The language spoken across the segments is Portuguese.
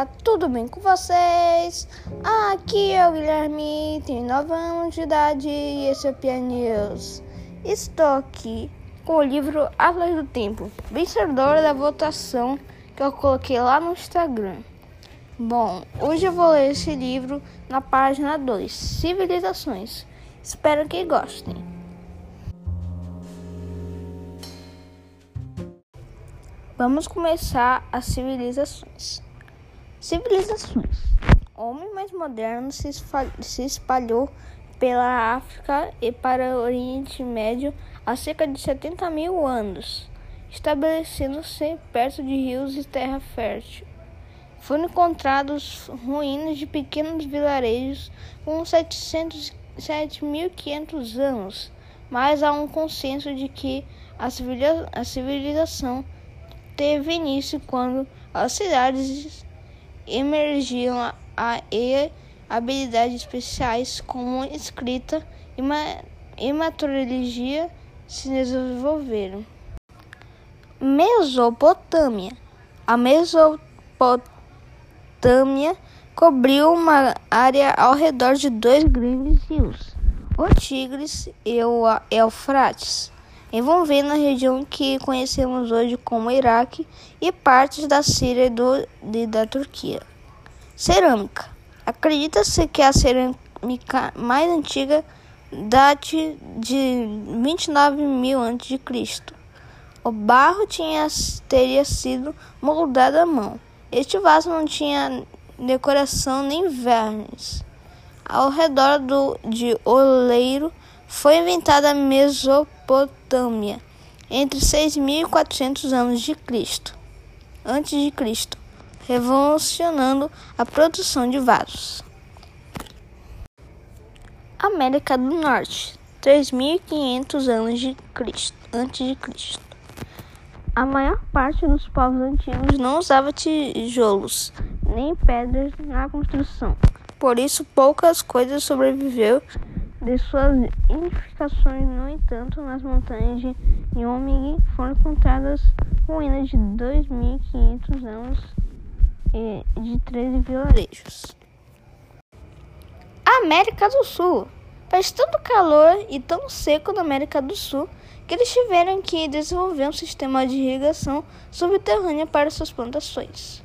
Olá, tudo bem com vocês? Aqui é o Guilherme, tenho 9 anos de idade e esse é o Pia News. Estou aqui com o livro Atlas do Tempo, vencedora da votação que eu coloquei lá no Instagram. Bom, hoje eu vou ler esse livro na página 2, Civilizações. Espero que gostem. Vamos começar as civilizações. Civilizações. O homem mais moderno se, espalhou pela África e para o Oriente Médio há cerca de 70 mil anos, estabelecendo-se perto de rios e terra fértil. Foram encontrados ruínas de pequenos vilarejos com 7.500 anos, mas há um consenso de que a civilização teve início quando as cidades emergiam a, e habilidades especiais como escrita e, ma, metrologia se desenvolveram. Mesopotâmia. A Mesopotâmia cobriu uma área ao redor de dois grandes rios, o Tigres e o Eufrates envolvendo a região que conhecemos hoje como Iraque e partes da Síria e, do, e da Turquia. Cerâmica. Acredita-se que a cerâmica mais antiga date de 29 mil a.C. O barro tinha, teria sido moldado à mão. Este vaso não tinha decoração nem vermes. Ao redor do, de Oleiro foi inventada a Mesopotâmia entre 6.400 anos de Cristo, antes de Cristo, revolucionando a produção de vasos. América do Norte, 3.500 anos de Cristo, antes de Cristo. A maior parte dos povos antigos não usava tijolos nem pedras na construção. Por isso, poucas coisas sobreviveu de suas edificações. No entanto, nas montanhas de Wyoming foram encontradas ruínas de 2.500 anos e de 13 vilarejos. América do Sul. Faz tanto calor e tão seco na América do Sul que eles tiveram que desenvolver um sistema de irrigação subterrânea para suas plantações.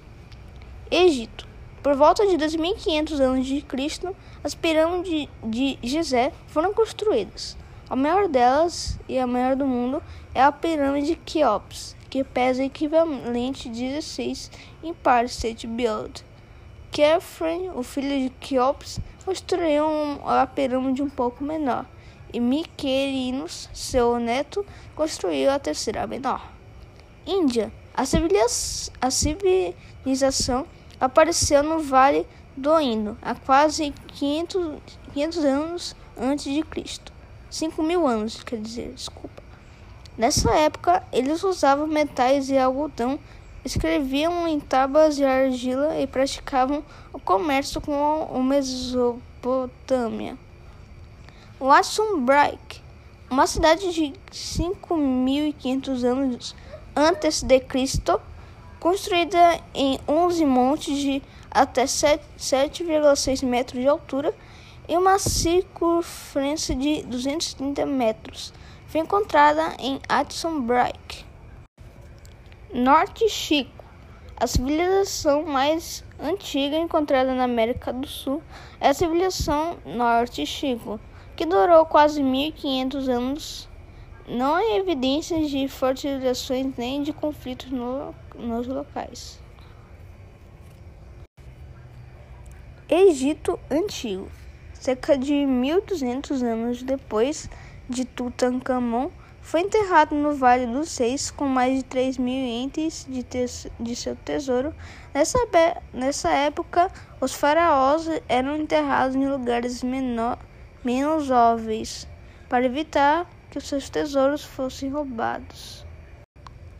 Egito. Por volta de 2500 anos de Cristo, as pirâmides de Gizé foram construídas. A maior delas e a maior do mundo é a pirâmide de Quéops, que pesa equivalente a 16 Empire State Build. Kefren, o filho de Quéops, construiu a pirâmide um pouco menor, e Miquelinos, seu neto, construiu a terceira menor. Índia. A civilização apareceu no Vale do Indo há quase 500, 500 anos antes de Cristo. 5 mil anos, quer dizer, desculpa. Nessa época, eles usavam metais e algodão, escreviam em tábuas de argila e praticavam o comércio com a Mesopotâmia. Wassumbraik, uma cidade de 5.500 anos antes de Cristo, construída em 11 montes de até 7,6 metros de altura e uma circunferência de 230 metros. Foi encontrada em Addison Break. Norte Chico. A civilização mais antiga encontrada na América do Sul é a civilização Norte Chico, que durou quase 1500 anos não há evidências de fortificações nem de conflitos no, nos locais. Egito Antigo Cerca de 1200 anos depois de Tutankhamon, foi enterrado no Vale dos Seis com mais de 3 mil entes de, de seu tesouro. Nessa, nessa época, os faraós eram enterrados em lugares menor, menos óbvios para evitar que os seus tesouros fossem roubados.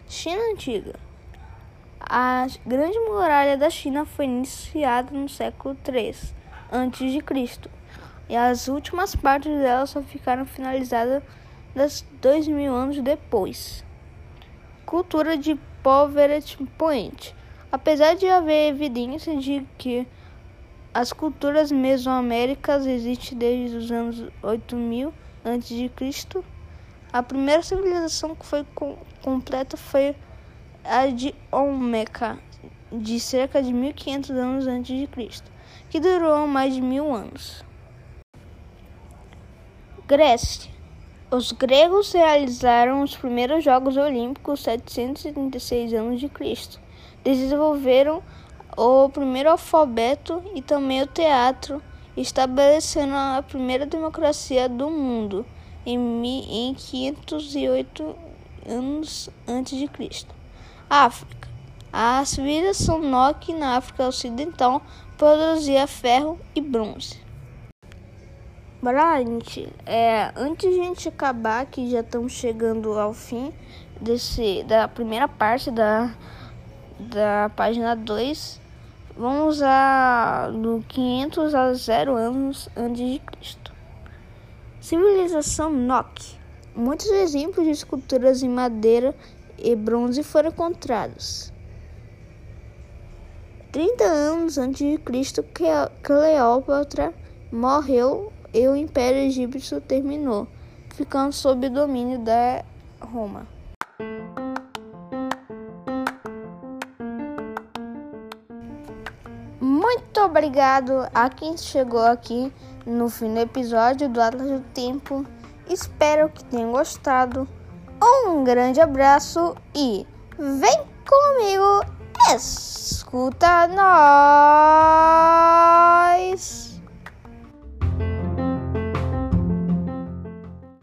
China Antiga A Grande Muralha da China foi iniciada no século III a.C. e as últimas partes dela só ficaram finalizadas dois mil anos depois. Cultura de Poveret Point Apesar de haver evidência de que as culturas mesoaméricas existem desde os anos 8000 a.C., a primeira civilização que foi com, completa foi a de Olmeca, de cerca de 1500 anos antes de Cristo, que durou mais de mil anos. Grécia. Os gregos realizaram os primeiros Jogos Olímpicos 776 anos de Cristo. Desenvolveram o primeiro alfabeto e também o teatro, estabelecendo a primeira democracia do mundo em 508 anos antes de Cristo. África. A civilização Nok na África Ocidental produzia ferro e bronze. Bora, gente, é, antes de a gente acabar, que já estamos chegando ao fim desse, da primeira parte da, da página 2, vamos a do 500 a 0 anos antes de Cristo. Civilização Nok. Muitos exemplos de esculturas em madeira e bronze foram encontrados. 30 anos antes de Cristo, Cleópatra morreu e o Império Egípcio terminou, ficando sob domínio da Roma. Muito obrigado a quem chegou aqui no fim do episódio do Atlas do Tempo. Espero que tenham gostado. Um grande abraço e vem comigo, escuta nós!